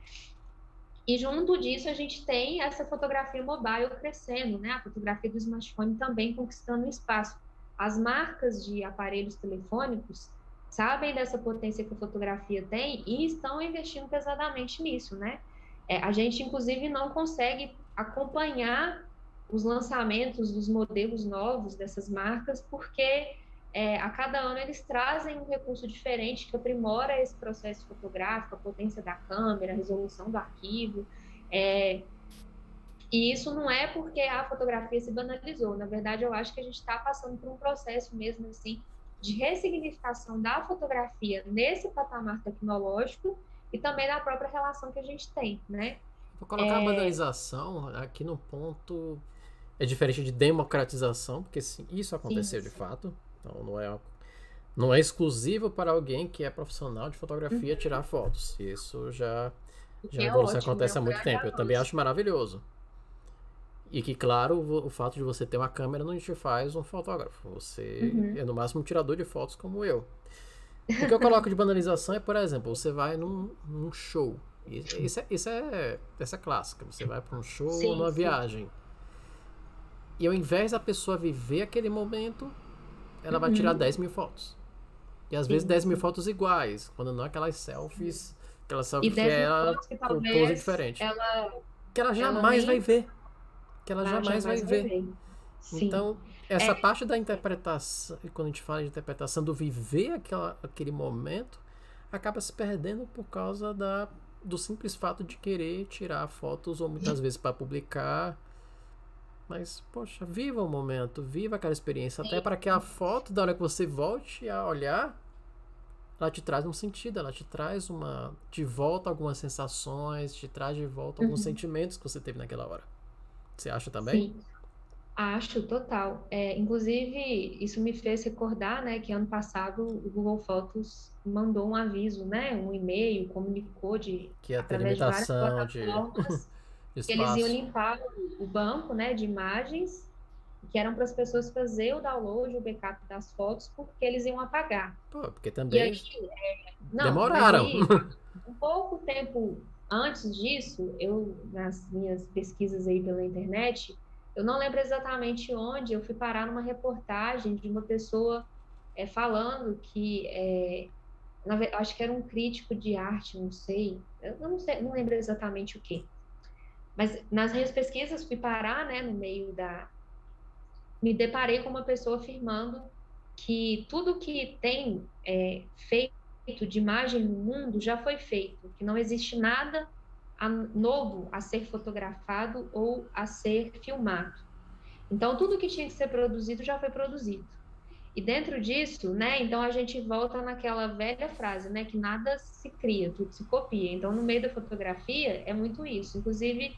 E junto disso, a gente tem essa fotografia mobile crescendo, né? A fotografia do smartphone também conquistando espaço. As marcas de aparelhos telefônicos sabem dessa potência que a fotografia tem e estão investindo pesadamente nisso, né? É, a gente, inclusive, não consegue acompanhar os lançamentos dos modelos novos dessas marcas, porque é, a cada ano eles trazem um recurso diferente que aprimora esse processo fotográfico, a potência da câmera, a resolução do arquivo. É, e isso não é porque a fotografia se banalizou. Na verdade, eu acho que a gente está passando por um processo mesmo assim de ressignificação da fotografia nesse patamar tecnológico e também da própria relação que a gente tem, né? Vou colocar é... a banalização aqui no ponto é diferente de democratização, porque sim, isso aconteceu sim, sim. de fato. Então não é não é exclusivo para alguém que é profissional de fotografia uhum. tirar fotos. Isso já já é ótimo, acontece há muito tempo. Eu também acho maravilhoso. E que, claro, o, o, fato de você ter uma câmera não te faz um fotógrafo. Você uhum. é no máximo um tirador de fotos como eu. O que eu coloco de banalização é, por exemplo, você vai num, num show. Isso é, isso é, essa é clássica. Você vai para um show sim, ou numa sim. viagem. E ao invés da pessoa viver aquele momento, ela vai tirar 10 uhum. mil fotos. E às sim, vezes 10 mil fotos iguais, quando não aquelas selfies, aquelas selfies que ela que com pose diferente. Ela, que ela jamais ela nem... vai ver. Que ela, ela jamais, jamais, vai ver. ver. Então, essa é... parte da interpretação, quando a gente fala de interpretação, do viver aquela, aquele momento, acaba se perdendo por causa da, do simples fato de querer tirar fotos, ou muitas vezes para publicar. Mas, poxa, viva o momento, viva aquela experiência, Sim. até para que a foto, da hora que você volte a olhar, ela te traz um sentido, ela te traz uma de volta algumas sensações, te traz de volta alguns uhum. sentimentos que você teve naquela hora. Você acha também? Sim. Acho, total. É, inclusive, isso me fez recordar, né, que ano passado o Google Fotos mandou um aviso, né, um e-mail, comunicou de que a limitação de, de que eles iam limpar o banco, né, de imagens, que eram para as pessoas fazer o download, o backup das fotos, porque eles iam apagar. Pô, porque também aí, é, não, demoraram. Aí, um pouco tempo antes disso, eu nas minhas pesquisas aí pela internet eu não lembro exatamente onde, eu fui parar numa reportagem de uma pessoa é, falando que, é, na, acho que era um crítico de arte, não sei, eu não, sei, não lembro exatamente o que. Mas nas minhas pesquisas fui parar, né, no meio da... Me deparei com uma pessoa afirmando que tudo que tem é, feito de imagem no mundo já foi feito, que não existe nada a, novo a ser fotografado ou a ser filmado. Então, tudo que tinha que ser produzido já foi produzido. E dentro disso, né, então a gente volta naquela velha frase, né, que nada se cria, tudo se copia. Então, no meio da fotografia, é muito isso. Inclusive,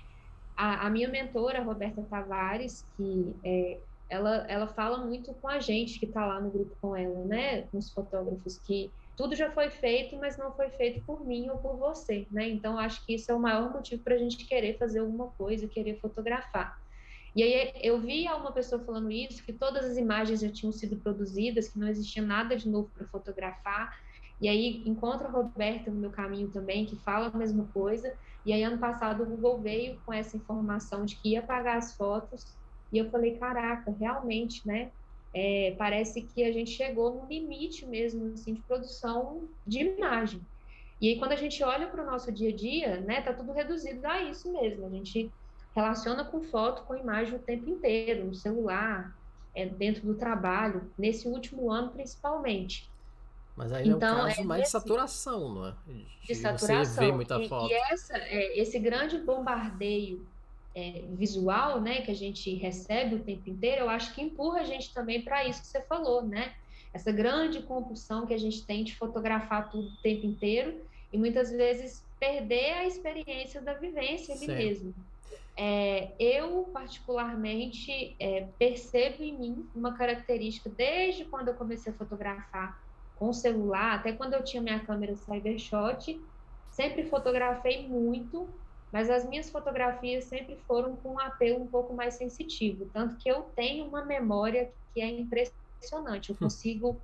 a, a minha mentora, Roberta Tavares, que é, ela, ela fala muito com a gente que está lá no grupo com ela, né, com os fotógrafos, que tudo já foi feito, mas não foi feito por mim ou por você, né? Então, acho que isso é o maior motivo para a gente querer fazer alguma coisa, querer fotografar. E aí eu vi uma pessoa falando isso, que todas as imagens já tinham sido produzidas, que não existia nada de novo para fotografar. E aí encontro a Roberta no meu caminho também, que fala a mesma coisa. E aí ano passado o Google veio com essa informação de que ia pagar as fotos. E eu falei, caraca, realmente, né? É, parece que a gente chegou no limite mesmo assim, de produção de imagem. E aí, quando a gente olha para o nosso dia a dia, né, tá tudo reduzido a isso mesmo. A gente relaciona com foto, com imagem o tempo inteiro, no celular, é, dentro do trabalho, nesse último ano principalmente. Mas aí então, é um caso é mais de saturação, não é? De, de saturação. Você vê muita foto. E, e essa, é, esse grande bombardeio é, visual, né, que a gente recebe o tempo inteiro, eu acho que empurra a gente também para isso que você falou, né? Essa grande compulsão que a gente tem de fotografar tudo o tempo inteiro e muitas vezes perder a experiência da vivência ali Certo. mesmo. É, eu, particularmente, é, percebo em mim uma característica desde quando eu comecei a fotografar com celular, até quando eu tinha minha câmera Cybershot, sempre fotografei muito mas as minhas fotografias sempre foram com um apelo um pouco mais sensitivo, tanto que eu tenho uma memória que é impressionante. Eu hum. consigo,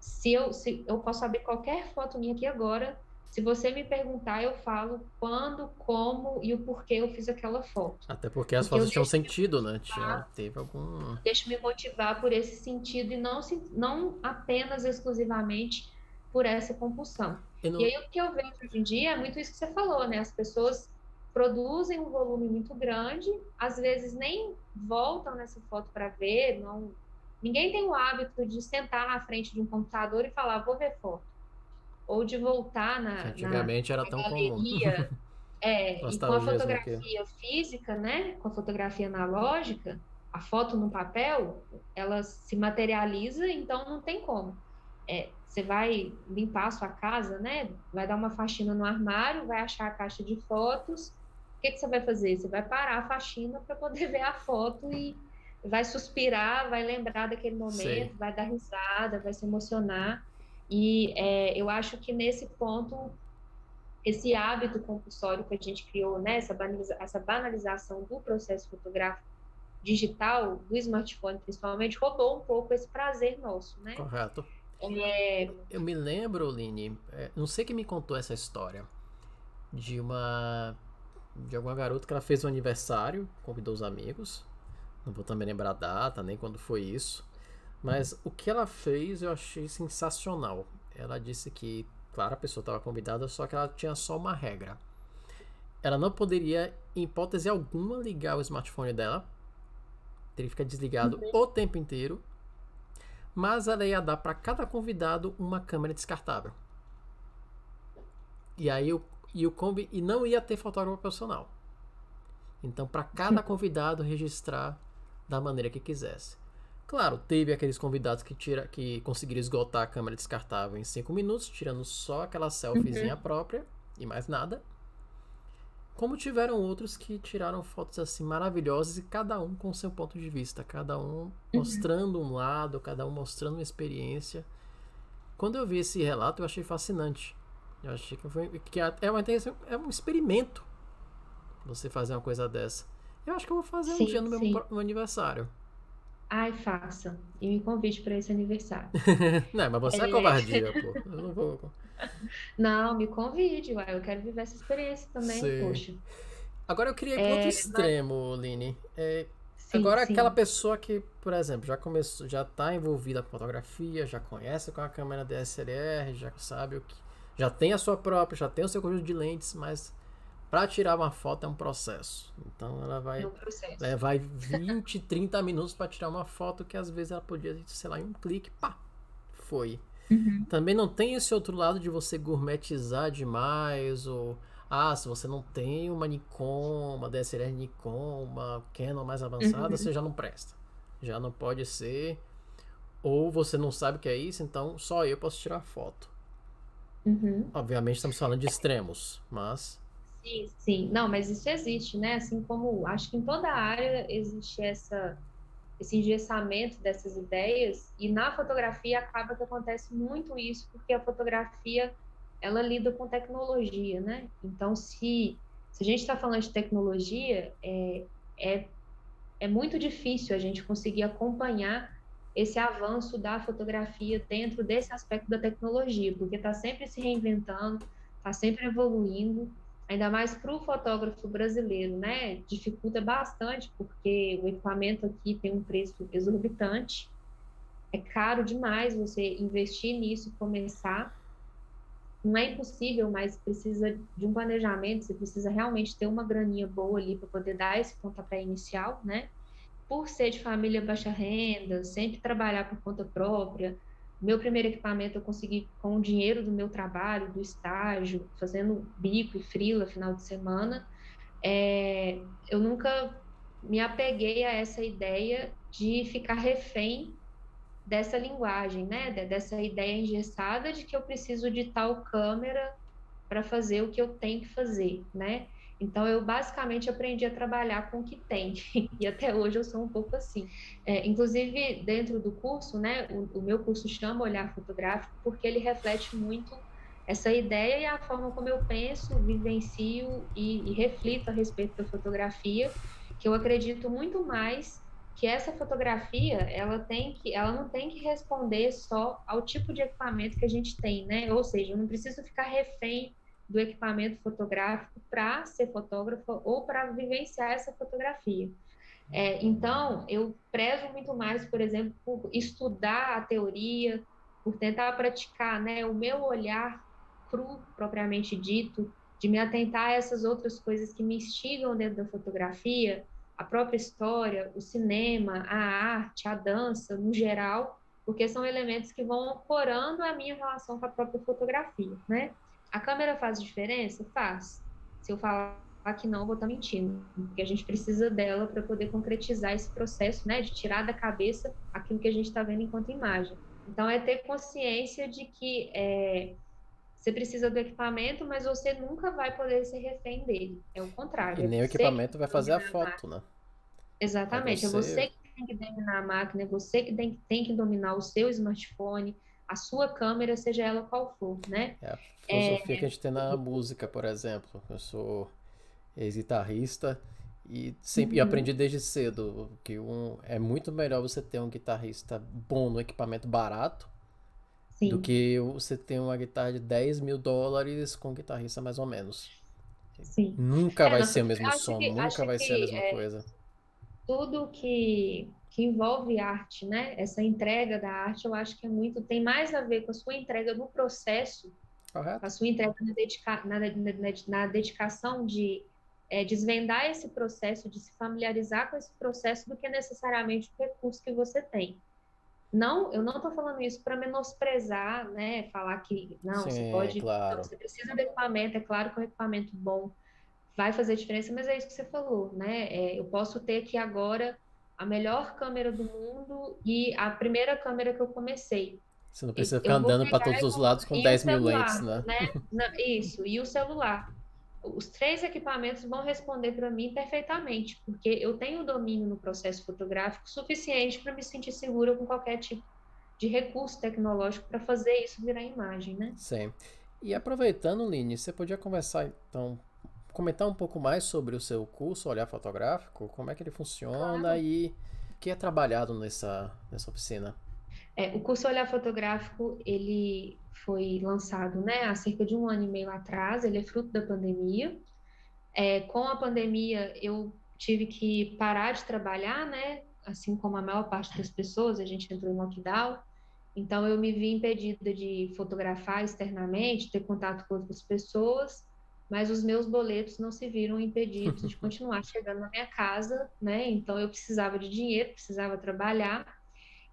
se eu, se eu posso abrir qualquer foto minha aqui agora, Se você me perguntar, eu falo quando, como e o porquê eu fiz aquela foto. Até porque as porque fotos tinham sentido, né? Tinha, teve algum. Deixa me motivar por esse sentido e não, não apenas exclusivamente por essa compulsão. Não... E aí o que eu vejo hoje em dia é muito isso que você falou, né? As pessoas produzem um volume muito grande, às vezes nem voltam nessa foto para ver, não ninguém tem o hábito de sentar na frente de um computador e falar, vou ver foto. Ou de voltar na. antigamente na, era tão galeria. comum. É, e com a fotografia física, né? Com a fotografia analógica, a foto no papel, ela se materializa, então não tem como. É, você vai limpar a sua casa, né? Vai dar uma faxina no armário, vai achar a caixa de fotos. O que, que você vai fazer? Você vai parar a faxina para poder ver a foto e vai suspirar, vai lembrar daquele momento, vai dar risada, vai se emocionar. E é, eu acho que nesse ponto, esse hábito compulsório que a gente criou, né, essa, banaliza essa banalização do processo fotográfico digital, do smartphone principalmente, roubou um pouco esse prazer nosso, né? Correto. É... Eu me lembro, Line, é, não sei quem me contou essa história, de uma de alguma garota que ela fez um aniversário, convidou os amigos, não vou também lembrar a data, nem quando foi isso. Mas o que ela fez eu achei sensacional. Ela disse que, claro, a pessoa estava convidada, só que ela tinha só uma regra. Ela não poderia, em hipótese alguma, ligar o smartphone dela. Teria que ficar desligado uhum. o tempo inteiro. Mas ela ia dar para cada convidado uma câmera descartável. E aí o, e o combi, e não ia ter fotógrafo profissional. Então, para cada convidado registrar da maneira que quisesse. Claro, teve aqueles convidados que, tira, que conseguiram esgotar a câmera descartável em 5 minutos, tirando só aquela selfiezinha uhum. própria e mais nada. Como tiveram outros que tiraram fotos assim maravilhosas e cada um com seu ponto de vista, cada um uhum. mostrando um lado, cada um mostrando uma experiência. Quando eu vi esse relato, eu achei fascinante. Eu achei que, foi, que é, uma, é um experimento você fazer uma coisa dessa. Eu acho que eu vou fazer sim, um dia no meu, meu aniversário. Ai, faça. E me convide para esse aniversário. não, mas você é, é covardia, pô. Eu não vou. Não, me convide, ué. Eu quero viver essa experiência também, sim. poxa. Agora eu queria ir é, outro extremo, mas... Line. É, sim, agora sim. aquela pessoa que, por exemplo, já começou, já está envolvida com fotografia, já conhece com a câmera DSLR, já sabe o que, já tem a sua própria, já tem o seu conjunto de lentes, mas para tirar uma foto é um processo. Então ela vai é um levar 20, 30 minutos para tirar uma foto que às vezes ela podia, sei lá, em um clique, pá, foi. Uhum. Também não tem esse outro lado de você gourmetizar demais ou ah, se você não tem uma Nikon, uma DSLR Nikon, uma Canon mais avançada, uhum. você já não presta. Já não pode ser. Ou você não sabe o que é isso, então só eu posso tirar foto. Uhum. Obviamente estamos falando de extremos, mas Sim, sim. Não, mas isso existe, né? Assim como acho que em toda área existe essa, esse engessamento dessas ideias, e na fotografia acaba que acontece muito isso, porque a fotografia ela lida com tecnologia, né? Então, se, se a gente está falando de tecnologia, é, é, é muito difícil a gente conseguir acompanhar esse avanço da fotografia dentro desse aspecto da tecnologia, porque está sempre se reinventando, está sempre evoluindo, ainda mais para o fotógrafo brasileiro, né? Dificulta bastante, porque o equipamento aqui tem um preço exorbitante. É caro demais você investir nisso, começar. Não é impossível, mas precisa de um planejamento, você precisa realmente ter uma graninha boa ali para poder dar esse pontapé inicial, né? Por ser de família baixa renda, sempre trabalhar por conta própria, meu primeiro equipamento eu consegui com o dinheiro do meu trabalho, do estágio, fazendo bico e frila final de semana. É, eu nunca me apeguei a essa ideia de ficar refém dessa linguagem, né? Dessa ideia engessada de que eu preciso de tal câmera para fazer o que eu tenho que fazer, né? Então, eu basicamente aprendi a trabalhar com o que tem, e até hoje eu sou um pouco assim. É, inclusive, dentro do curso, né, o, o, meu curso chama Olhar Fotográfico, porque ele reflete muito essa ideia e a forma como eu penso, vivencio e, e reflito a respeito da fotografia, que eu acredito muito mais que essa fotografia ela tem que ela não tem que responder só ao tipo de equipamento que a gente tem né ou seja eu não preciso ficar refém do equipamento fotográfico para ser fotógrafa ou para vivenciar essa fotografia. É, então, eu prezo muito mais, por exemplo, por estudar a teoria, por tentar praticar né, o meu olhar cru, propriamente dito, de me atentar a essas outras coisas que me instigam dentro da fotografia, a própria história, o cinema, a arte, a dança, no geral, porque são elementos que vão ancorando a minha relação com a própria fotografia, né? A câmera faz diferença? Faz. Se eu falar que não, eu vou estar mentindo, porque a gente precisa dela para poder concretizar esse processo, né, de tirar da cabeça aquilo que a gente está vendo enquanto imagem. Então, é ter consciência de que é, você precisa do equipamento, mas você nunca vai poder ser refém dele. É o contrário. E nem o equipamento vai fazer a foto, né? Exatamente. É você... é você que tem que dominar a máquina, é você que tem, tem que dominar o seu smartphone, a sua câmera, seja ela qual for, né? É a filosofia é... que a gente tem na música, por exemplo. Eu sou ex-guitarrista e sempre uhum. aprendi desde cedo que um, é muito melhor você ter um guitarrista bom no equipamento barato Sim. do que você ter uma guitarra de 10 mil dólares com um guitarrista mais ou menos. Sim. Nunca é, vai ser o mesmo som, que, nunca vai ser a mesma é, coisa. Tudo que, que envolve arte, né? Essa entrega da arte, eu acho que é muito, tem mais a ver com a sua entrega no processo, Correto. a sua entrega na, dedica, na, na, na dedicação de é, desvendar esse processo, de se familiarizar com esse processo, do que necessariamente o recurso que você tem. Não, eu não estou falando isso para menosprezar, né? Falar que não, Sim, você pode, claro. não, você precisa de equipamento. É claro que o equipamento bom vai fazer diferença, mas é isso que você falou, né? É, eu posso ter aqui agora a melhor câmera do mundo e a primeira câmera que eu comecei. Você não precisa ficar andando para todos os lados com 10 mil lentes, né? né? Isso, e o celular os três equipamentos vão responder para mim perfeitamente, porque eu tenho domínio no processo fotográfico suficiente para me sentir segura com qualquer tipo de recurso tecnológico para fazer isso virar imagem, né? Sim. E aproveitando, Line, você podia conversar então, comentar um pouco mais sobre o seu curso Olhar Fotográfico, como é que ele funciona claro. e o que é trabalhado nessa, nessa oficina? É, o curso Olhar Fotográfico, ele foi lançado né, há cerca de um ano e meio atrás, ele é fruto da pandemia. É, com a pandemia, eu tive que parar de trabalhar, né? Assim como a maior parte das pessoas, a gente entrou em lockdown. Então, eu me vi impedida de fotografar externamente, ter contato com outras pessoas, mas os meus boletos não se viram impedidos de continuar chegando na minha casa, né? Então, eu precisava de dinheiro, precisava trabalhar.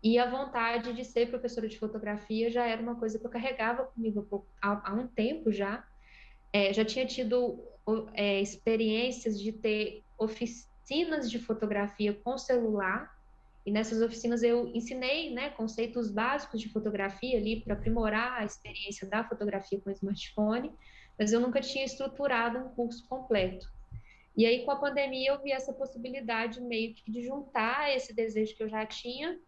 E a vontade de ser professora de fotografia já era uma coisa que eu carregava comigo há, há um tempo já. É, já tinha tido é, experiências de ter oficinas de fotografia com celular, e nessas oficinas eu ensinei né, conceitos básicos de fotografia ali para aprimorar a experiência da fotografia com smartphone, mas eu nunca tinha estruturado um curso completo. E aí, com a pandemia, eu vi essa possibilidade meio que de juntar esse desejo que eu já tinha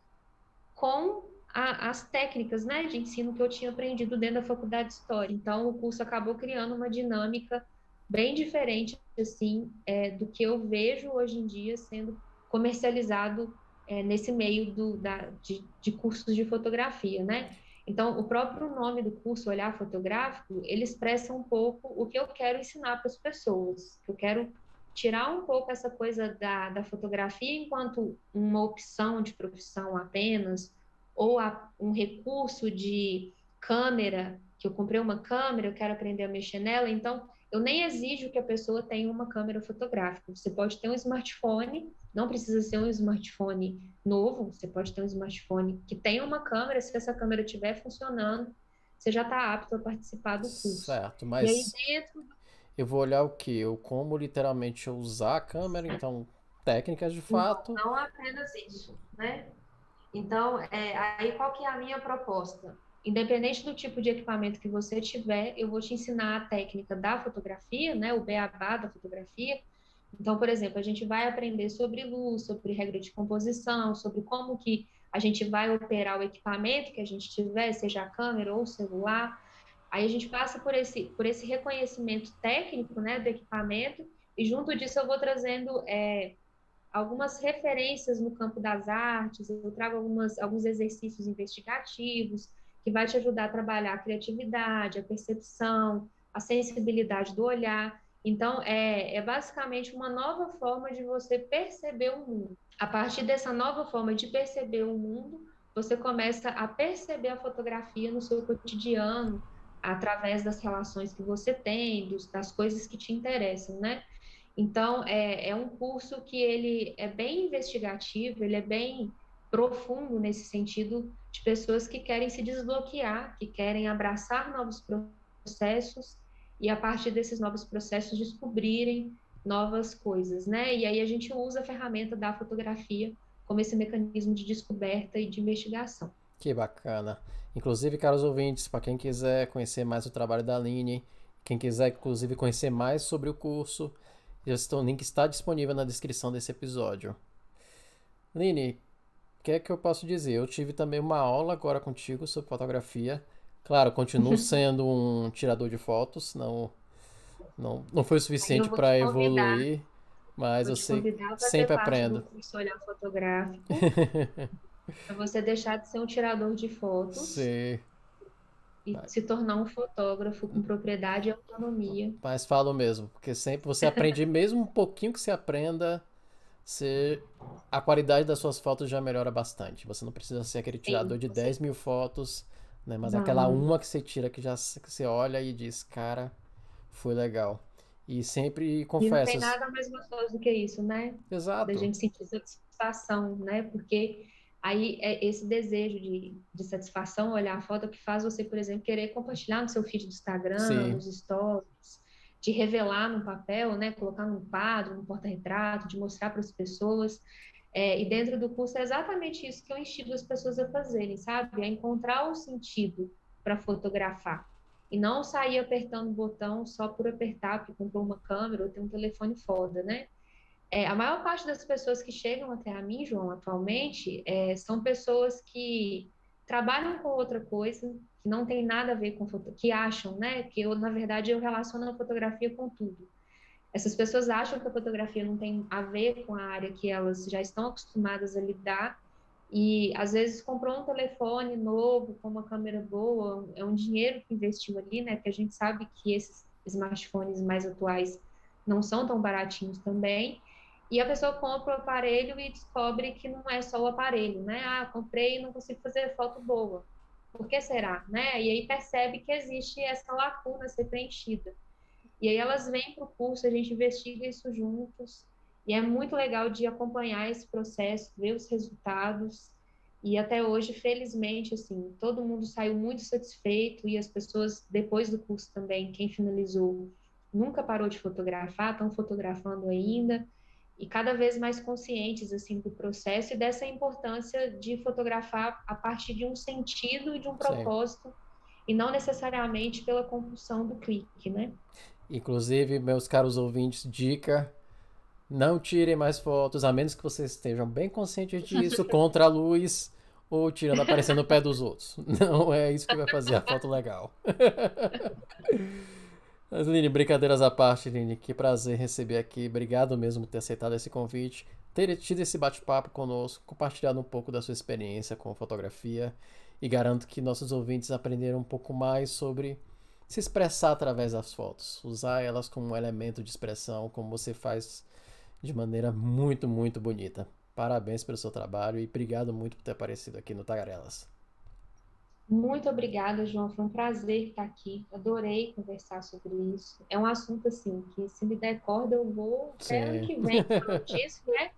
com a, as técnicas né, de ensino que eu tinha aprendido dentro da faculdade de História. Então, o curso acabou criando uma dinâmica bem diferente assim é, do que eu vejo hoje em dia sendo comercializado é, nesse meio do, da, de, de, cursos de fotografia, né? Então, o próprio nome do curso, Olhar Fotográfico, ele expressa um pouco o que eu quero ensinar para as pessoas. Eu quero tirar um pouco essa coisa da, da fotografia enquanto uma opção de profissão apenas, ou a, um recurso de câmera, que eu comprei uma câmera, eu quero aprender a mexer nela, então eu nem exijo que a pessoa tenha uma câmera fotográfica. Você pode ter um smartphone, não precisa ser um smartphone novo, você pode ter um smartphone que tenha uma câmera, se essa câmera estiver funcionando, você já está apto a participar do curso. Certo, mas. Aí dentro eu vou olhar o que? Eu como literalmente usar a câmera, então técnicas de fato. Não, não apenas isso, né? Então, é, aí qual que é a minha proposta? Independente do tipo de equipamento que você tiver, eu vou te ensinar a técnica da fotografia, né? O beabá da fotografia. Então, por exemplo, a gente vai aprender sobre luz, sobre regra de composição, sobre como que a gente vai operar o equipamento que a gente tiver, seja a câmera ou o celular. Aí a gente passa por esse, por esse reconhecimento técnico né, do equipamento, e junto disso eu vou trazendo é, algumas referências no campo das artes, eu trago algumas, alguns exercícios investigativos, que vai te ajudar a trabalhar a criatividade, a percepção, a sensibilidade do olhar. Então, é, é basicamente uma nova forma de você perceber o mundo. A partir dessa nova forma de perceber o mundo, você começa a perceber a fotografia no seu cotidiano, através das relações que você tem, dos, das coisas que te interessam, né? Então, é, é um curso que ele é bem investigativo, ele é bem profundo nesse sentido de pessoas que querem se desbloquear, que querem abraçar novos processos e a partir desses novos processos descobrirem novas coisas, né? E aí a gente usa a ferramenta da fotografia como esse mecanismo de descoberta e de investigação. Que bacana. Inclusive, caros ouvintes, para quem quiser conhecer mais o trabalho da Aline, quem quiser, inclusive, conhecer mais sobre o curso, o link está disponível na descrição desse episódio. Aline, o que é que eu posso dizer? Eu tive também uma aula agora contigo sobre fotografia. Claro, continuo sendo um tirador de fotos, não, não, não foi o suficiente para evoluir, mas eu sei, sempre aprendo. Curso olhar fotográfico. Para você deixar de ser um tirador de fotos. Sim. E Mas... se tornar um fotógrafo com propriedade e autonomia. Mas falo mesmo, porque sempre você aprende, mesmo um pouquinho que você aprenda, você... a qualidade das suas fotos já melhora bastante. Você não precisa ser aquele tirador Sim, de 10 mil fotos, né? Mas aquela uma que você tira que já que você olha e diz, cara, foi legal. E sempre confesso. E não tem nada mais gostoso do que isso, né? Exato. Da gente sentir satisfação, né? Porque Aí é esse desejo de, de satisfação, olhar a foto que faz você, por exemplo, querer compartilhar no seu feed do Instagram, Sim. nos stories, de revelar no papel, né, colocar num quadro, no porta-retrato, de mostrar para as pessoas. É, e dentro do curso é exatamente isso que eu instigo as pessoas a fazerem, sabe? A encontrar o sentido para fotografar. E não sair apertando o botão só por apertar, porque comprou uma câmera ou tem um telefone foda, né? É, a maior parte das pessoas que chegam até a mim, João, atualmente, é, são pessoas que trabalham com outra coisa, que não tem nada a ver com que acham, né? Que eu, na verdade, eu relaciono a fotografia com tudo. Essas pessoas acham que a fotografia não tem a ver com a área que elas já estão acostumadas a lidar e às vezes comprou um telefone novo com uma câmera boa, é um dinheiro que investiu ali, né? Porque a gente sabe que esses smartphones mais atuais não são tão baratinhos também. E a pessoa compra o aparelho e descobre que não é só o aparelho, né? Ah, comprei e não consigo fazer foto boa. Por que será, né? E aí percebe que existe essa lacuna a ser preenchida. E aí elas vêm para o curso, a gente investiga isso juntos. E é muito legal de acompanhar esse processo, ver os resultados. E até hoje, felizmente, assim, todo mundo saiu muito satisfeito e as pessoas, depois do curso também, quem finalizou, nunca parou de fotografar, estão fotografando ainda e cada vez mais conscientes assim do processo e dessa importância de fotografar a partir de um sentido e de um propósito Sim. e não necessariamente pela compulsão do clique, né? Inclusive, meus caros ouvintes, dica: não tirem mais fotos, a menos que vocês estejam bem conscientes disso, contra a luz ou tirando aparecendo o pé dos outros. Não é isso que vai fazer a foto legal. Mas, Lini, brincadeiras à parte, Lini, que prazer receber aqui. Obrigado mesmo por ter aceitado esse convite, ter tido esse bate-papo conosco, compartilhado um pouco da sua experiência com fotografia e garanto que nossos ouvintes aprenderam um pouco mais sobre se expressar através das fotos, usar elas como um elemento de expressão, como você faz de maneira muito, muito bonita. Parabéns pelo seu trabalho e obrigado muito por ter aparecido aqui no Tagarelas. Muito obrigada, João. Foi um prazer estar aqui. Adorei conversar sobre isso. É um assunto assim que se me der corda eu vou até ano que vem disso, né?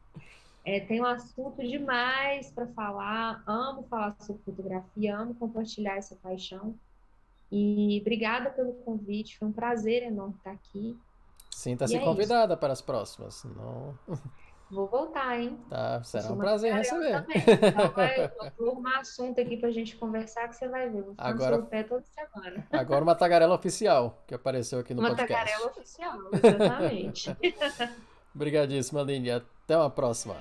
É, tem um assunto demais para falar. Amo falar sobre fotografia, amo compartilhar essa paixão. E obrigada pelo convite. Foi um prazer enorme estar aqui. Sinta-se é convidada isso. para as próximas. Não... Vou voltar, hein? Tá, será um prazer receber. Então, vai, vou arrumar assunto aqui pra gente conversar que você vai ver. Vou ficar agora, no seu pé toda semana. Agora uma tagarela oficial que apareceu aqui no uma podcast. Uma tagarela oficial, exatamente. Obrigadíssima, Aline. Até uma próxima.